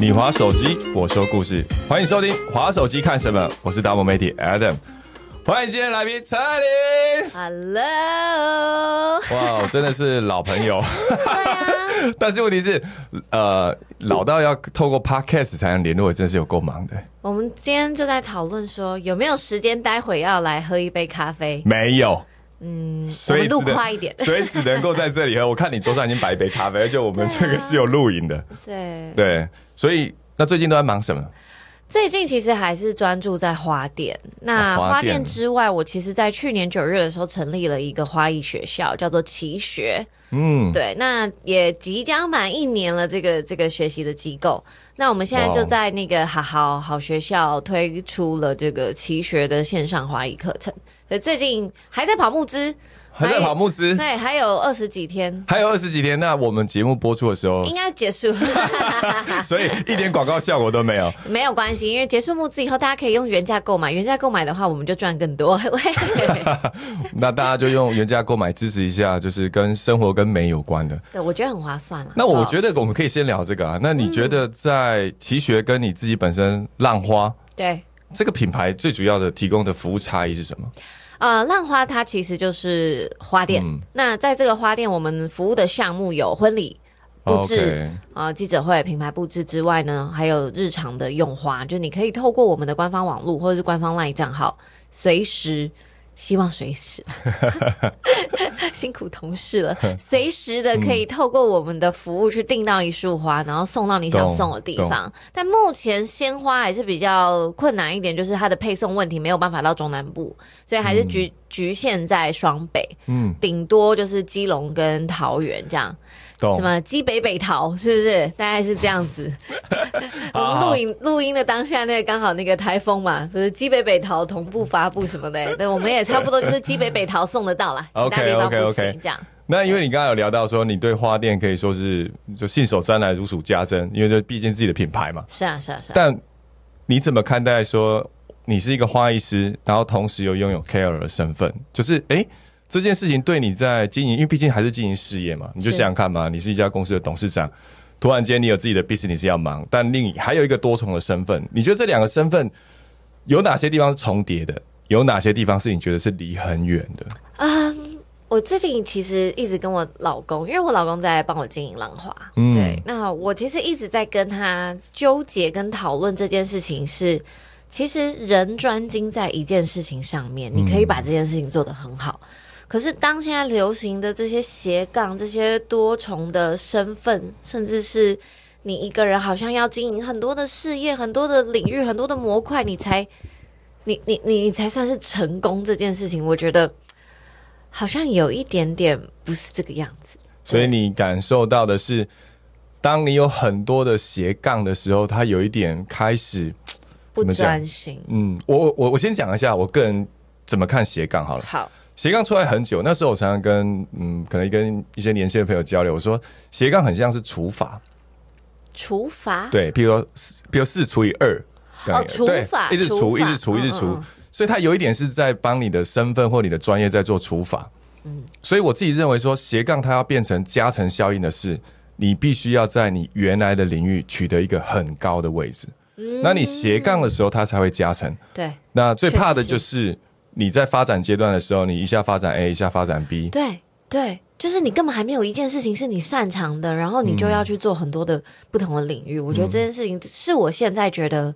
你划手机，我说故事，欢迎收听《滑手机看什么》，我是达摩媒体 Adam，欢迎今天来宾陈爱玲。Hello，哇，真的是老朋友，对啊，但是问题是，呃，老到要透过 Podcast 才能联络，真的是有够忙的。我们今天就在讨论说有没有时间，待会要来喝一杯咖啡。没有，嗯，所以们录只能快一点。所以只能够在这里喝。我看你桌上已经摆一杯咖啡，而且我们这个是有录影的，对，对，所以那最近都在忙什么？最近其实还是专注在花店。那哦花店之外，我其实在去年九月的时候成立了一个花艺学校，叫做奇学。嗯，对，那也即将满一年了，这个这个学习的机构。那我们现在就在那个好好好学校推出了这个奇学的线上花艺课程，所以最近还在跑募资，还在跑募资，对，还有二十几天，还有二十几天。那我们节目播出的时候，应该结束，所以一点广告效果都没有。没有关系，因为结束募资以后，大家可以用原价购买，原价购买的话，我们就赚更多。那大家就用原价购买支持一下，就是跟生活跟美有关的。对，我觉得很划算了。那我觉得我们可以先聊这个啊。那你觉得在奇学跟你自己本身浪花对。这个品牌最主要的提供的服务差异是什么？呃，浪花它其实就是花店。嗯那在这个花店，我们服务的项目有婚礼布置呃记者会、品牌布置之外呢，还有日常的用花，就你可以透过我们的官方网络或者是官方 LINE 账号，随时。希望随时，辛苦同事了，随时的可以透过我们的服务去订到一束花，然后送到你想送的地方。但目前鲜花还是比较困难一点，就是它的配送问题没有办法到中南部，所以还是局、局限在双北，嗯，顶多就是基隆跟桃园这样。懂什。么基北北桃是不是？大概是这样子。我们录音录音的当下，那个刚好那个台风嘛，不是基北北桃同步发布什么的，对，我们也差不多就是基北北桃送得到啦，其他地方不 OK，OK，OK 行这样。那因为你刚刚有聊到说，你对花店可以说是就信手拈来如数家珍，因为这毕竟自己的品牌嘛。是啊，是啊，是啊。但你怎么看待说你是一个花艺师，然后同时又拥有 KOL 的身份？就是诶，这件事情对你在经营，因为毕竟还是经营事业嘛，你就想想看嘛，你是一家公司的董事长，突然间你有自己的 business 要忙，但另还有一个多重的身份，你觉得这两个身份有哪些地方是重叠的？有哪些地方是你觉得是离很远的？啊我最近其实一直跟我老公，因为我老公在帮我经营浪花，嗯对，那我其实一直在跟他纠结跟讨论这件事情是，其实人专精在一件事情上面，你可以把这件事情做得很好。可是当现在流行的这些斜杠、这些多重的身份，甚至是你一个人好像要经营很多的事业、很多的领域、很多的模块，你才你你你你才算是成功这件事情，我觉得好像有一点点不是这个样子。所以你感受到的是，当你有很多的斜杠的时候，它有一点开始，不专心。嗯，我我我先讲一下我个人怎么看斜杠好了。好，斜杠出来很久，那时候我常常跟嗯，可能跟一些年轻的朋友交流，我说斜杠很像是除法，除法？对，譬如说四，譬如四除以二，哦除对法一直除，一直除，一直除所以它有一点是在帮你的身份或你的专业在做除法。嗯，所以我自己认为说斜杠它要变成加成效应的是，你必须要在你原来的领域取得一个很高的位置。嗯。那你斜杠的时候，它才会加成。对那最怕的就是你在发展阶段的时候，你一下发展 A，一下发展 B，对对，就是你根本还没有一件事情是你擅长的，然后你就要去做很多的不同的领域。我觉得这件事情是我现在觉得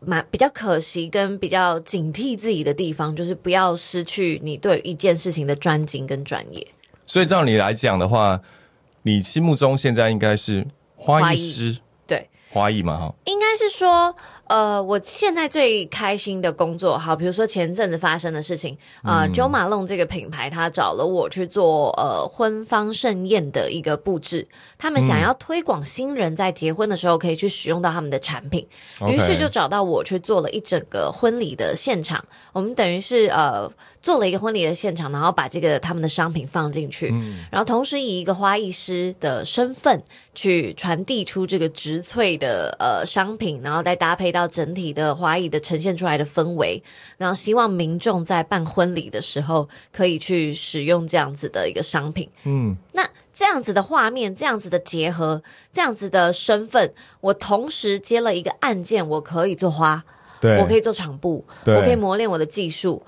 蛮比较可惜跟比较警惕自己的地方，就是不要失去你对一件事情的专精跟专业。所以照你来讲的话，你心目中现在应该是花艺师，对，花艺嘛哈。应该是说，呃，我现在最开心的工作，好，比如说前阵子发生的事情，呃、九马弄这个品牌，他找了我去做呃婚方盛宴的一个布置，他们想要推广新人在结婚的时候可以去使用到他们的产品，于是就找到我去做了一整个婚礼的现场，我们等于是呃。做了一个婚礼的现场，然后把这个他们的商品放进去，然后同时以一个花艺师的身份去传递出这个植萃的呃商品，然后再搭配到整体的花艺的呈现出来的氛围，然后希望民众在办婚礼的时候可以去使用这样子的一个商品。嗯，那这样子的画面，这样子的结合，这样子的身份，我同时接了一个案件，我可以做花，对，我可以做场布，对。我可以磨练我的技术。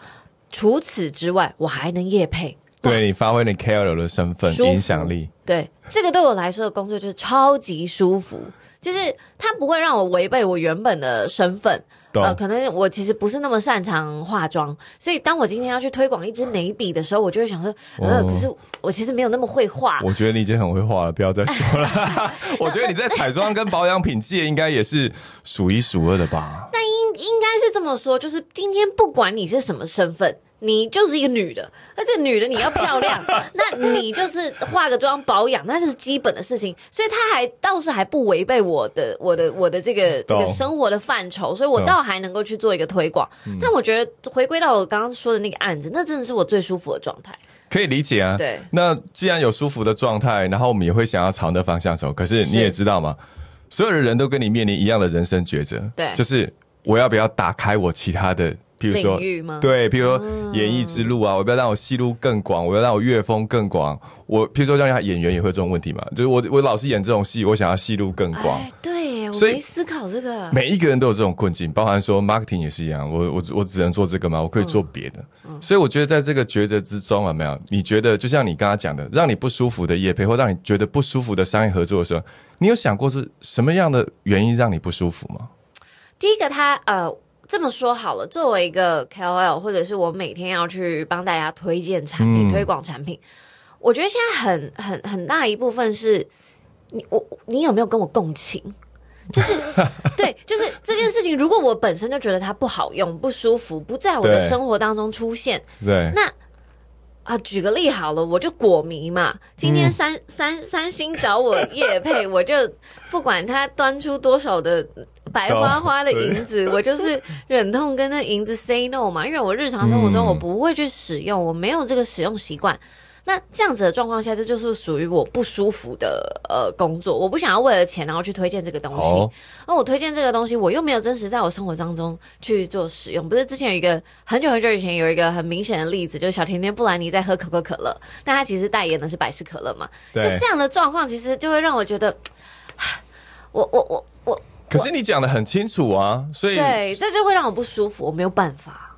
除此之外，我还能夜配。对你发挥你 KOL 的身份影响力，对，这个对我来说的工作就是超级舒服，就是它不会让我违背我原本的身份。呃，可能我其实不是那么擅长化妆，所以当我今天要去推广一支眉笔的时候，我就会想说，呃，哦可是我其实没有那么会画。我觉得你已经很会画了，不要再说了。我觉得你在彩妆跟保养品界应该也是数一数二的吧？那应应该是这么说，就是今天不管你是什么身份。你就是一个女的，那这女的你要漂亮，那你就是化个妆保养，那就是基本的事情。所以她还倒是还不违背我的我的我的这个这个生活的范畴，所以我倒还能够去做一个推广。但我觉得回归到我刚刚说的那个案子，那真的是我最舒服的状态。可以理解啊。对那既然有舒服的状态，然后我们也会想要朝那方向走。可是你也知道嘛，所有的人都跟你面临一样的人生抉择。对就是我要不要打开我其他的，譬如说对，譬如说演艺之路啊，我要不要让我戏路更广？我要让我乐风更广？我譬如说，像演员也会有这种问题嘛，就是我我老是演这种戏，我想要戏路更广。哎，对，我所以没思考这个。每一个人都有这种困境，包含说 marketing 也是一样，我我我只能做这个吗？我可以做别的。所以我觉得在这个抉择之中，啊没有？你觉得就像你刚刚讲的，让你不舒服的业配，或让你觉得不舒服的商业合作的时候，你有想过是什么样的原因让你不舒服吗？第一个他，呃这么说好了，作为一个 KOL，或者是我每天要去帮大家推荐产品、嗯推广产品，我觉得现在很很很大一部分是你我你有没有跟我共情？就是 对，就是这件事情，如果我本身就觉得它不好用、不舒服，不在我的生活当中出现，对，那啊，举个例好了，我就果迷嘛。今天嗯三、三三星找我夜配，我就不管他端出多少的白花花的银子，我就是忍痛跟那银子 say no 嘛。因为我日常生活中嗯我不会去使用，我没有这个使用习惯。那这样子的状况下，这就是属于我不舒服的呃工作。我不想要为了钱然后去推荐这个东西，哦而我推荐这个东西，我又没有真实在我生活当中去做使用。不是之前有一个很久很久以前有一个很明显的例子，就是小甜甜布兰妮在喝可口可乐，但她其实代言的是百事可乐嘛。就这样的状况，其实就会让我觉得，我我我我，可是你讲的很清楚啊，所以对，这就会让我不舒服，我没有办法。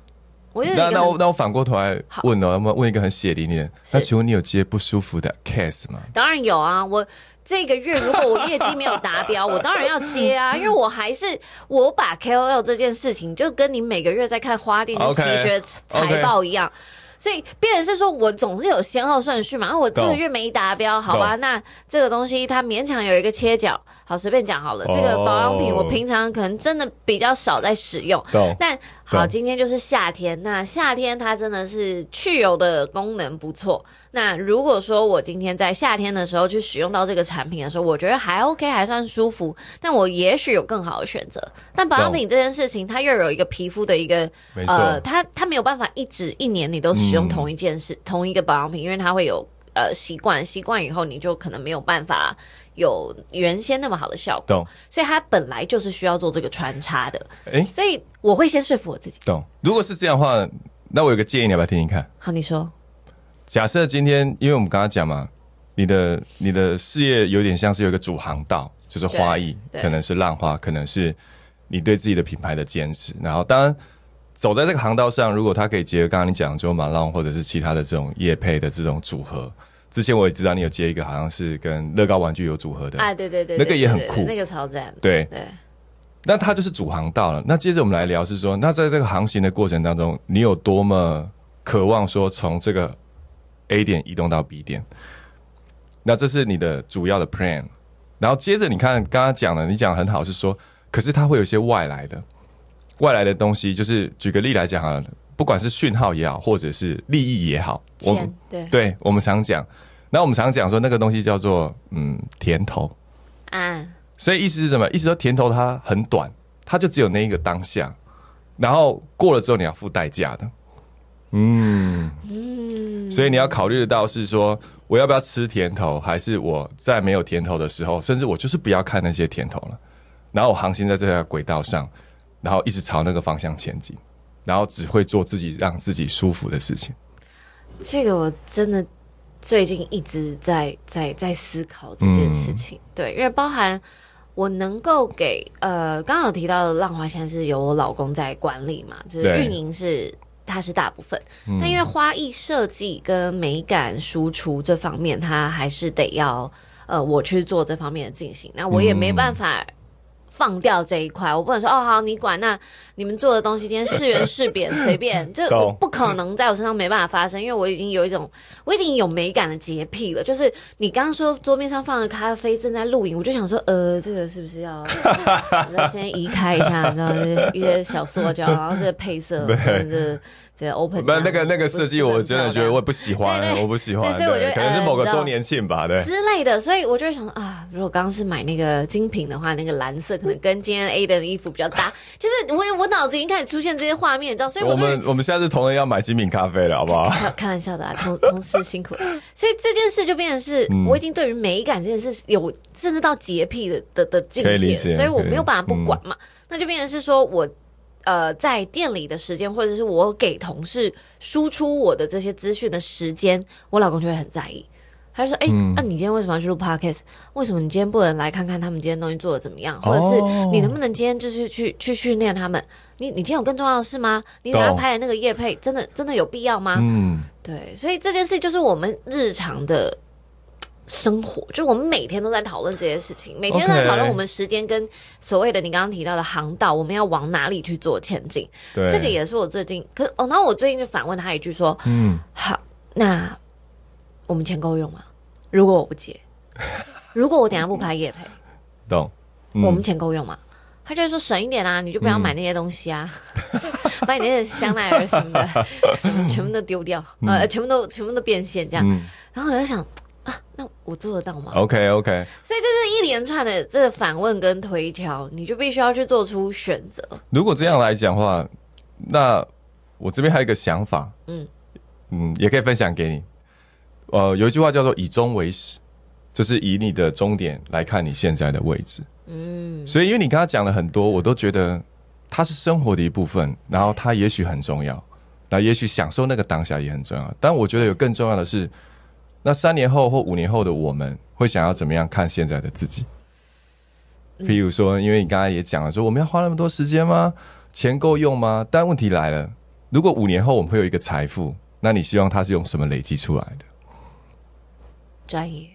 我那那我那我反过头来问哦，要么问一个很血淋淋那请问你有接不舒服的 case 吗？当然有啊，我这个月如果我业绩没有达标，我当然要接啊，因为我还是我把 KOL 这件事情，就跟你每个月在看花店奇学财报一样。所以，变成是说我总是有先后顺序嘛。我这个月没达标，好吧？那这个东西它勉强有一个切角，好随便讲好了。这个保养品哦我平常可能真的比较少在使用，懂但好，今天就是夏天，那夏天它真的是去油的功能不错。那如果说我今天在夏天的时候去使用到这个产品的时候，我觉得还 OK，还算舒服，但我也许有更好的选择。但保养品这件事情，它又有一个皮肤的一个呃，它它没有办法一直一年你都使用嗯同一件事、同一个保养品，因为它会有呃习惯，习惯以后你就可能没有办法有原先那么好的效果。懂所以它本来就是需要做这个穿插的，哎所以我会先说服我自己。懂。如果是这样的话，那我有个建议，你要不要听听看？好，你说。假设今天，因为我们刚刚讲嘛，你的你的事业有点像是有一个主航道，就是花艺，可能是浪花，可能是你对自己的品牌的坚持。然后，当然走在这个航道上，如果它可以结合刚刚你讲的就马浪或者是其他的这种业配的这种组合，之前我也知道你有接一个好像是跟乐高玩具有组合的，啊，对对对，那个也很酷那个超赞。对，对，那它就是主航道了。那接着我们来聊是说，那在这个航行的过程当中，你有多么渴望说从这个 A 点移动到 B 点？那这是你的主要的 plan。然后接着你看刚刚讲的，你讲得很好，是说，可是它会有一些外来的外来的东西，就是举个例来讲啊，不管是讯号也好，或者是利益也好，我们钱对。对我们常讲，那我们常讲说那个东西叫做嗯甜头。啊，所以意思是什么？意思说甜头它很短，它就只有那一个当下，然后过了之后你要付代价的。嗯，所以你要考虑得到是说，我要不要吃甜头，还是我在没有甜头的时候，甚至我就是不要看那些甜头了，然后我航行在这条轨道上，然后一直朝那个方向前进，然后只会做自己让自己舒服的事情。这个我真的最近一直在在在思考这件事情，对，因为包含我能够给呃，刚刚有提到的浪花现在是由我老公在管理嘛，就是运营是他是大部分，但因为花艺设计跟美感输出这方面，他还是得要呃我去做这方面的进行，那我也没办法。放掉这一块，我不能说哦好，你管那你们做的东西，今天是圆是扁随便，这我不可能在我身上没办法发生，因为我已经有一种我已经有美感的洁癖了。就是你刚刚说桌面上放的咖啡正在录影，我就想说，呃，这个是不是要 要先移开一下？你知道，就是一些小塑胶，然后这个配色这这 open，不，那个那个设计，我真的觉得我我不喜欢对，对我不喜欢。对所以我觉得可能是某个周年庆吧，对。之类的，所以我就会想说啊，如果刚刚是买那个精品的话，那个蓝色可能跟今天 A 的衣服比较搭，就是我我脑子已经开始出现这些画面，你知道，所以我们我们下次同仁要买精品咖啡了，好不好？开开玩笑的啊，同同事辛苦了。所以这件事就变成是、嗯我已经对于美感这件事有甚至到洁癖的的的境界，所以我没有办法不管嘛。那就变成是说我呃在店里的时间，或者是我给同事输出我的这些资讯的时间，我老公就会很在意。他就说：“哎、嗯那、你今天为什么要去录 podcast？为什么你今天不能来看看他们今天东西做的怎么样？或者是哦你能不能今天就是去去训练他们？你你今天有更重要的事吗？你等下拍的那个夜配，真的真的有必要吗？嗯，对，所以这件事就是我们日常的生活，就我们每天都在讨论这些事情，每天都在讨论我们时间跟所谓的你刚刚提到的航道，我们要往哪里去做前进。对，这个也是我最近，可哦，然后我最近就反问他一句说：嗯，好，那我们钱够用吗？如果我不接，如果我等下不拍夜拍，懂。嗯我们钱够用吗？他就会说省一点啊，你就不要买那些东西啊，把你那些香奈儿什么的，什么全部都丢掉，呃，全部都全部都变现这样。嗯然后我就想啊，那我做得到吗？，OK OK，所以这是一连串的这个反问跟推敲，你就必须要去做出选择。如果这样来讲的话，那我这边还有一个想法，嗯嗯，也可以分享给你。呃，有一句话叫做“以终为始”，就是以你的终点来看你现在的位置。嗯，所以，因为你刚刚讲了很多，我都觉得它是生活的一部分，然后它也许很重要，那也许享受那个当下也很重要。但我觉得有更重要的是，那三年后或五年后的我们会想要怎么样看现在的自己？譬如说，因为你刚才也讲了，说我们要花那么多时间吗？钱够用吗？但问题来了，如果五年后我们会有一个财富，那你希望它是用什么累积出来的？专业。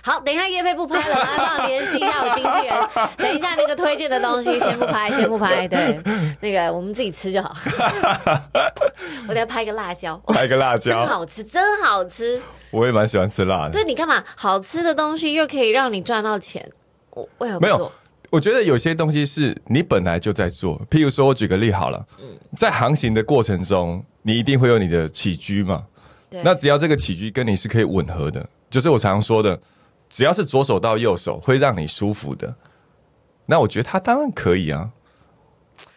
好，等一下叶佩不拍了，来帮我联系一下我经纪人。等一下那个推荐的东西先不拍，先不拍，对，那个我们自己吃就好。我等一下拍个辣椒，哇来个辣椒真，好吃，真好吃。我也蛮喜欢吃辣的。对，你干嘛？好吃的东西又可以让你赚到钱，我为何不没有做？我觉得有些东西是你本来就在做，譬如说，我举个例好了，在航行的过程中，你一定会有你的起居嘛。对，那只要这个起居跟你是可以吻合的，就是我常常说的，只要是左手到右手会让你舒服的，那我觉得他当然可以啊。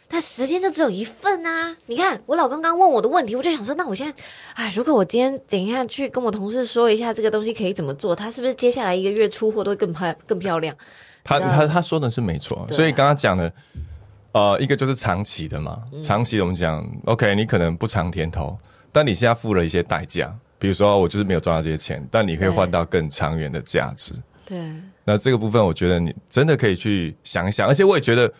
但时间就只有一份啊！你看，我老公刚问我的问题，我就想说，那我现在，哎，如果我今天等一下去跟我同事说一下这个东西可以怎么做，他是不是接下来一个月出货都会更漂更漂亮？他他他说的是没错，啊。所以刚刚讲的，呃，一个就是长期的嘛，嗯。长期的我们讲，OK，你可能不尝甜头，但你现在付了一些代价，比如说我就是没有赚到这些钱，但你可以换到更长远的价值。对，那这个部分，我觉得你真的可以去想一想，而且我也觉得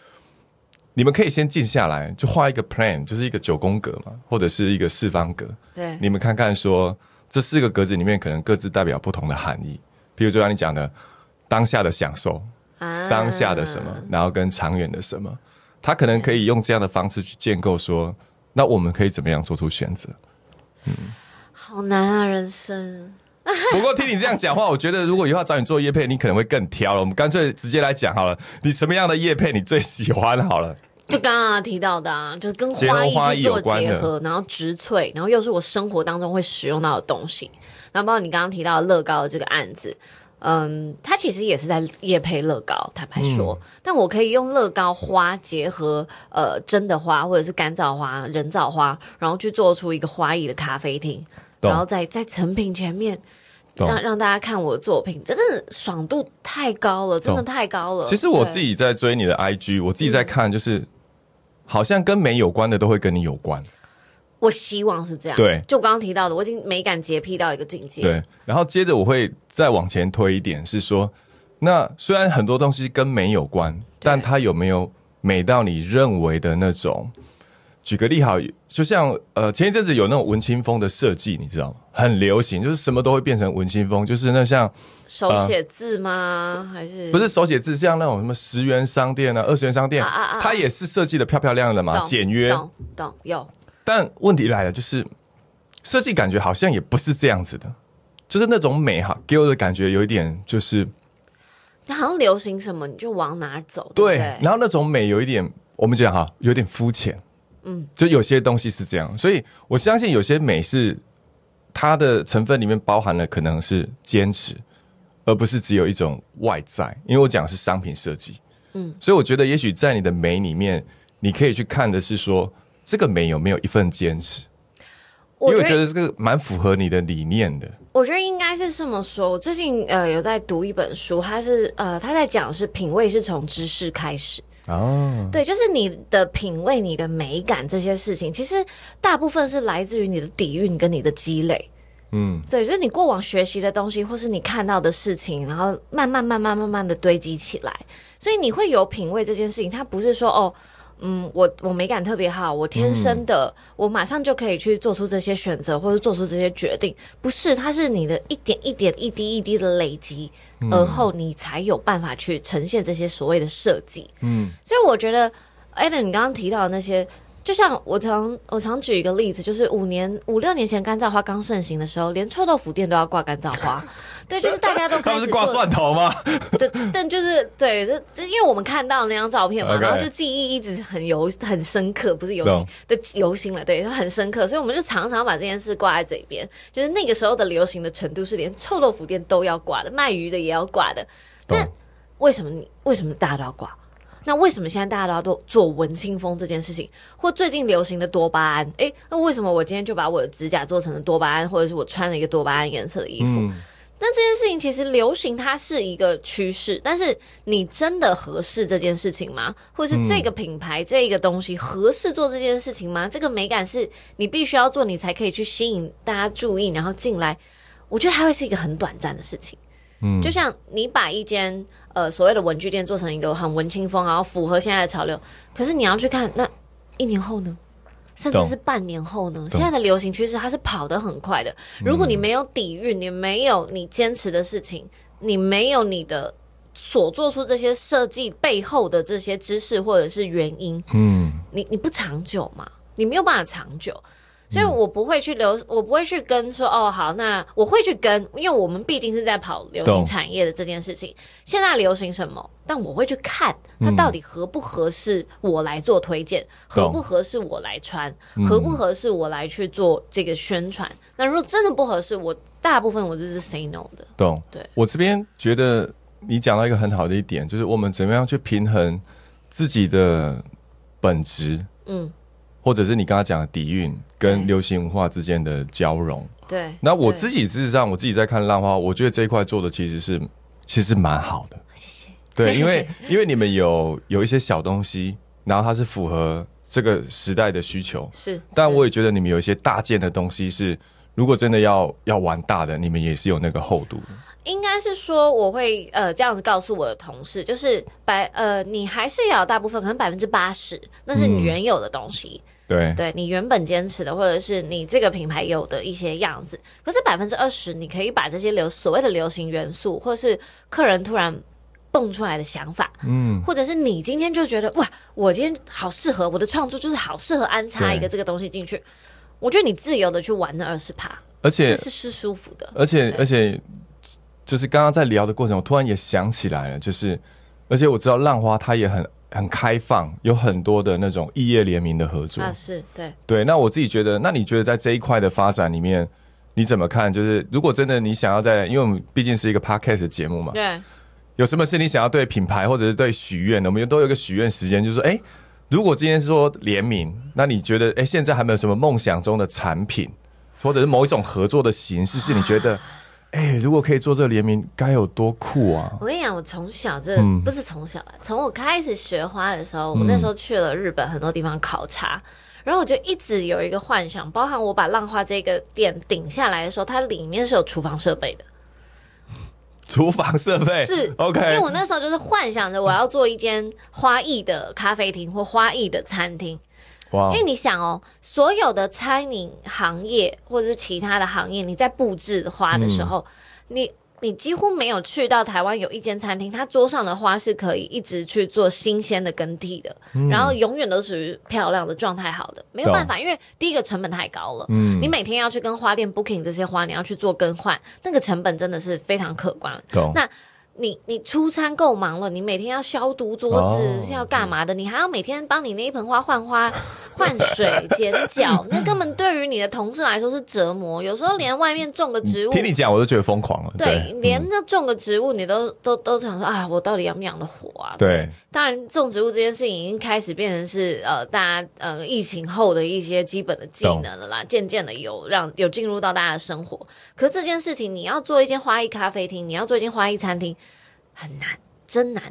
你们可以先静下来，就画一个 plan，就是一个九宫格嘛，或者是一个四方格，对，你们看看说这四个格子里面可能各自代表不同的含义。比如就像你讲的，当下的享受，啊。当下的什么，然后跟长远的什么，他可能可以用这样的方式去建构说，那我们可以怎么样做出选择？好难啊，人生。不过听你这样讲话，我觉得如果以后要找你做叶配，你可能会更挑了。我们干脆直接来讲好了，你什么样的叶配你最喜欢好了？就刚刚提到的啊，就是跟花花艺艺去做结合，然后植萃，然后又是我生活当中会使用到的东西。然后包括你刚刚提到的乐高的这个案子，嗯，它其实也是在夜配乐高，坦白说，嗯但我可以用乐高花结合呃真的花或者是干燥花、人造花，然后去做出一个花艺的咖啡厅，懂然后在在成品前面。懂让让大家看我的作品，真的爽度太高了，真的太高了。其实我自己在追你的 IG，我自己在看，就是、好像跟美有关的都会跟你有关。我希望是这样。对就我刚刚提到的，我已经美感洁癖到一个境界。对，然后接着我会再往前推一点，是说，那虽然很多东西跟美有关，但它有没有美到你认为的那种？举个例好，就像呃前一阵子有那种文青风的设计，你知道吗？很流行，就是什么都会变成文青风，就是那像手写字吗？还是不是手写字，像那种什么十元商店啊、二十元商店，啊啊啊它也是设计的漂漂亮亮的嘛，懂简约。懂懂有。但问题来了，就是设计感觉好像也不是这样子的，就是那种美哈，给我的感觉有一点就是它好像流行什么你就往哪走，对，对不对，然后那种美有一点，我们讲哈，有点肤浅，嗯，就有些东西是这样，所以我相信有些美是它的成分里面包含了可能是坚持，而不是只有一种外在，因为我讲的是商品设计，嗯，所以我觉得也许在你的美里面，你可以去看的是说这个美有没有一份坚持，因为我觉得这个蛮符合你的理念的，我觉得应该是这么说。我最近呃有在读一本书，它是呃他在讲是品味是从知识开始。哦，对，就是你的品味、你的美感这些事情，其实大部分是来自于你的底蕴跟你的积累。嗯，对，就是你过往学习的东西，或是你看到的事情，然后慢慢、慢慢、慢慢的堆积起来，所以你会有品味这件事情。它不是说哦，嗯，我我美感特别好，我天生的，我马上就可以去做出这些选择，或者做出这些决定。不是，它是你的一点一点、一滴一滴的累积，而后你才有办法去呈现这些所谓的设计。嗯，所以我觉得 a d a m 你刚刚提到的那些，就像我常我常举一个例子，就是五年五六年前干燥花刚盛行的时候，连臭豆腐店都要挂干燥花。对，就是大家都开始做挂蒜头吗？对，但就是对，这这因为我们看到那张照片嘛然后就记忆一直很游很深刻，不是游懂行的游行了，对，就很深刻，所以我们就常常把这件事挂在嘴边，就是那个时候的流行的程度是连臭豆腐店都要挂的，卖鱼的也要挂的，那为什么你为什么大家都要挂？那为什么现在大家都要做做文青风这件事情？或最近流行的多巴胺？诶，那为什么我今天就把我的指甲做成了多巴胺，或者是我穿了一个多巴胺颜色的衣服？嗯，那这件事情其实流行它是一个趋势，但是你真的合适这件事情吗？或者是这个品牌、这个东西合适做这件事情吗？这个美感是你必须要做，你才可以去吸引大家注意，然后进来。我觉得它会是一个很短暂的事情。嗯就像你把一间呃所谓的文具店做成一个很文青风，然后符合现在的潮流，可是你要去看那一年后呢？甚至是半年后呢？现在的流行趋势它是跑得很快的。如果你没有底蕴，你没有你坚持的事情，你没有你的所做出这些设计背后的这些知识或者是原因，嗯，你你不长久嘛，你没有办法长久。所以我不会去流，我不会去跟说哦好，那我会去跟，因为我们毕竟是在跑流行产业的这件事情。现在流行什么，但我会去看它到底合不合适我来做推荐，合不合适我来穿，合不合适我来去做这个宣传。那如果真的不合适，我大部分我都是 say no 的。懂。对我这边觉得你讲到一个很好的一点，就是我们怎么样去平衡自己的本质，嗯，或者是你刚刚讲的底蕴跟流行文化之间的交融。对。那我自己事实上我自己在看浪花，我觉得这一块做的其实是其实蛮好的。谢谢。对，因为 因为你们有有一些小东西，然后它是符合这个时代的需求，是，但我也觉得你们有一些大件的东西是，如果真的要要玩大的，你们也是有那个厚度的。应该是说，我会呃这样子告诉我的同事，就是百呃，你还是要有大部分，可能百分之八十，那是你嗯原有的东西，对，对你原本坚持的，或者是你这个品牌有的一些样子。可是百分之二十，你可以把这些流所谓的流行元素，或是客人突然蹦出来的想法，嗯，或者是你今天就觉得哇，我今天好适合我的创作，就是好适合安插一个这个东西进去。我觉得你自由的去玩那二十趴，而且是是是舒服的，而且而且，就是刚刚在聊的过程，我突然也想起来了，就是而且我知道浪花它也很很开放，有很多的那种异业联名的合作。啊，是对。对，那我自己觉得，那你觉得在这一块的发展里面，你怎么看？就是如果真的你想要在，因为我们毕竟是一个 podcast 的节目嘛，对，有什么是你想要对品牌或者是对许愿的，我们都有一个许愿时间，就是说，哎、如果今天是说联名，那你觉得，哎、现在还没有什么梦想中的产品，或者是某一种合作的形式，是你觉得，哎、如果可以做这个联名，该有多酷啊！我跟你讲，我从小这、嗯不是从小啦，从我开始学花的时候，我那时候去了日本很多地方考察，然后我就一直有一个幻想，包含我把浪花这个店顶下来的时候，它里面是有厨房设备的。厨房设备是 OK，因为我那时候就是幻想着我要做一间花艺的咖啡厅或花艺的餐厅。哇因为你想哦，所有的餐饮行业或者是其他的行业，你在布置花的时候，你你几乎没有去到台湾有一间餐厅，它桌上的花是可以一直去做新鲜的更替的，然后永远都属于漂亮的状态，好的，没有办法，因为第一个成本太高了，嗯。你每天要去跟花店 booking 这些花，你要去做更换，那个成本真的是非常可观。懂。那你你出餐够忙了，你每天要消毒桌子、哦是要干嘛的？你还要每天帮你那一盆花换花、换水、剪脚，那根本对于你的同事来说是折磨。有时候连外面种个植物，听你讲我都觉得疯狂了。对，嗯连那种个植物你都都都想说啊，我到底养不养得活啊？对，当然种植物这件事情已经开始变成是呃大家呃疫情后的一些基本的技能了啦，渐渐的有让有进入到大家的生活。可是这件事情，你要做一间花艺咖啡厅，你要做一间花艺餐厅，很难，真难。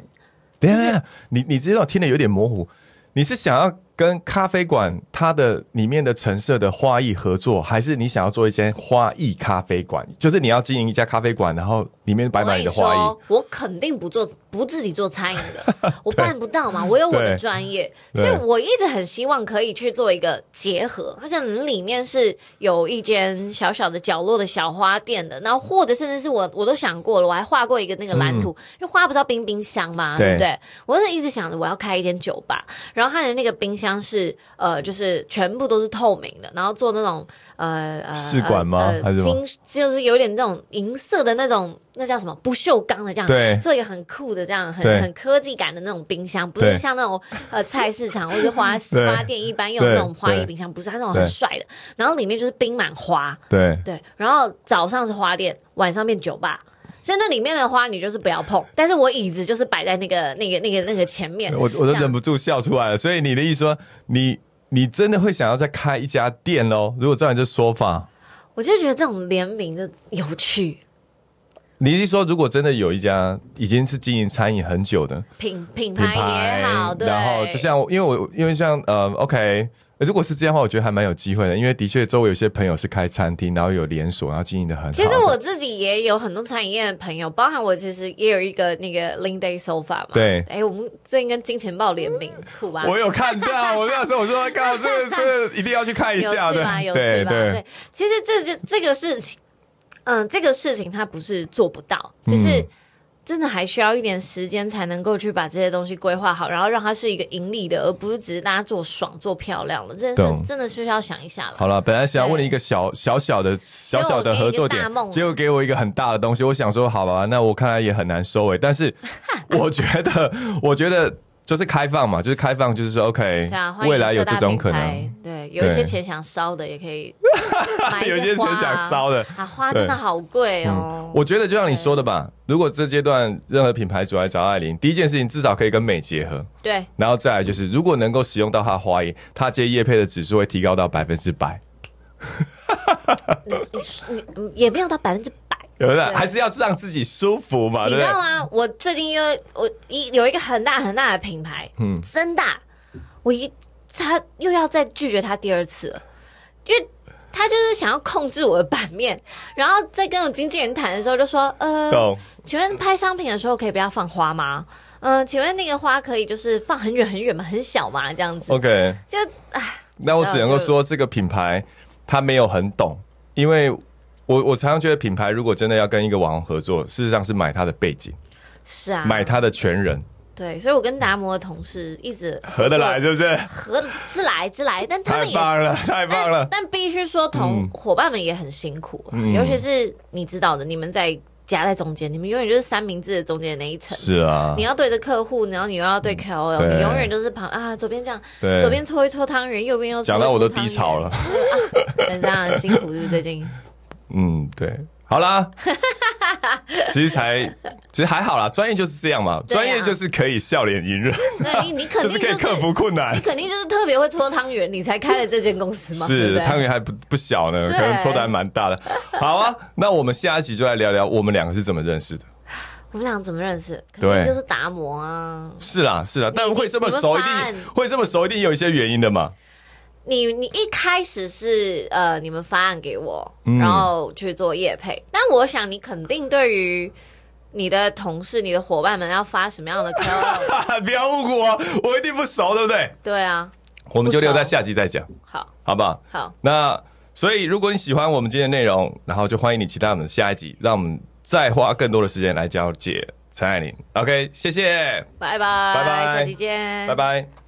等一下，等一下你你知道听的有点模糊，你是想要跟咖啡馆它的里面的陈设的花艺合作，还是你想要做一间花艺咖啡馆？就是你要经营一家咖啡馆，然后里面摆满你你的花艺，。我肯定不做，不自己做餐饮的，我办不到嘛。我有我的专业，所以我一直很希望可以去做一个结合。它可能里面是有一间小小的角落的小花店的，然后或者甚至是我我都想过了，我还画过一个那个蓝图，因为花不是要冰冰箱吗？嗯对对不对？我是一直想着我要开一间酒吧，然后它的那个冰箱是呃，就是全部都是透明的，然后做那种呃呃试管吗呃还是金就是有点那种银色的那种，那叫什么不锈钢的这样，对。做一个很酷的这样很很科技感的那种冰箱，不是像那种呃菜市场或者花 对。花店一般用那种花艺冰箱，不是它那种很帅的，然后里面就是冰满花，对，对，然后早上是花店，晚上变酒吧。所以那里面的花你就是不要碰，但是我椅子就是摆在那个那个那个那个前面，我我都忍不住笑出来了。所以你的意思说，你你真的会想要再开一家店喽？如果照你这说法，我就觉得这种联名就有趣，你是说，如果真的有一家已经是经营餐饮很久的品品品牌牌，也好，对，然后就像因为我因为像呃，OK。如果是这样的话，我觉得还蛮有机会的，因为的确周围有些朋友是开餐厅，然后有连锁，然后经营的很好的。其实我自己也有很多餐饮业的朋友，包含我其实也有一个那个 Lin Day Sofa 嘛。对哎，我们最近跟金钱豹联名，酷吧？我有看到，我那时候我说，靠，这个这个一定要去看一下的趣吧？，有趣吧？对对对，其实这这这个事情，嗯，这个事情它不是做不到，只是嗯真的还需要一点时间才能够去把这些东西规划好，然后让它是一个盈利的，而不是只是大家做爽、做漂亮了。这件懂事真的需要想一下了。好了，本来想要问你一个小小小的小小的合作点结果给我一个很大的东西。我想说，好吧，那我看来也很难收尾。但是 我觉得，我觉得就是开放嘛，就是开放，就是说，OK，对啊，未来有这种可能，对，有一些钱想烧的也可以 买一有些钱想烧的。啊，花真的好贵哦。我觉得就像你说的吧，如果这阶段任何品牌主来找艾琳，第一件事情至少可以跟美结合，对，然后再来就是，如果能够使用到它花艺，它接叶配的指数会提高到百分之百。你你也没有到百分之百。有的对还是要让自己舒服嘛，你？知道吗？我最近因为我一有一个很大很大的品牌，嗯真大，我一他又要再拒绝他第二次了，因为他就是想要控制我的版面，然后在跟我经纪人谈的时候就说，呃，懂。请问拍商品的时候可以不要放花吗？嗯、请问那个花可以就是放很远很远吗？很小吗？这样子 OK，就那我只能够说这个品牌他没有很懂，因为我我常常觉得品牌如果真的要跟一个网红合作，事实上是买他的背景，是啊，买他的全人，对，所以我跟达摩的同事一直 合得来，是不是？合是来是来，但他太们也棒了，太棒了但！但必须说，同嗯伙伴们也很辛苦啊、嗯尤其是你知道的，你们在夹在中间，你们永远就是三明治的中间那一层。是啊你，要对着客户，然后你又要对 KOL，、对你永远就是旁啊，左边这样，左边搓一搓汤圆，右边又讲到我都低潮了，，很这样很辛苦，是不是？最近嗯，对，好啦，其实才其实还好啦，专业就是这样嘛，专业就是可以笑脸迎人，那你，你肯 就定就是是可以克服困难你。肯定就是特别会搓汤圆，你才开了这间公司嘛，对不是对？汤圆还不不小呢，可能搓的还蛮大的。好啊，那我们下一集就来聊聊我们两个是怎么认识的。我们俩怎么认识？肯对定就是达摩啊。是啦，是啦，但你会这么熟，一你们定会这么熟，一定有一些原因的嘛。你你一开始是呃，你们发案给我，嗯然后去做业配，但我想你肯定对于你的同事、你的伙伴们要发什么样的 KOL，不要误会我，我一定不熟，对不对？对啊，我们就留在下集再讲，好好不好？好，那所以，如果你喜欢我们今天的内容，然后就欢迎你期待我们下一集，让我们再花更多的时间来了解陈爱玲。OK，谢谢，拜拜，拜拜下期见，拜。拜。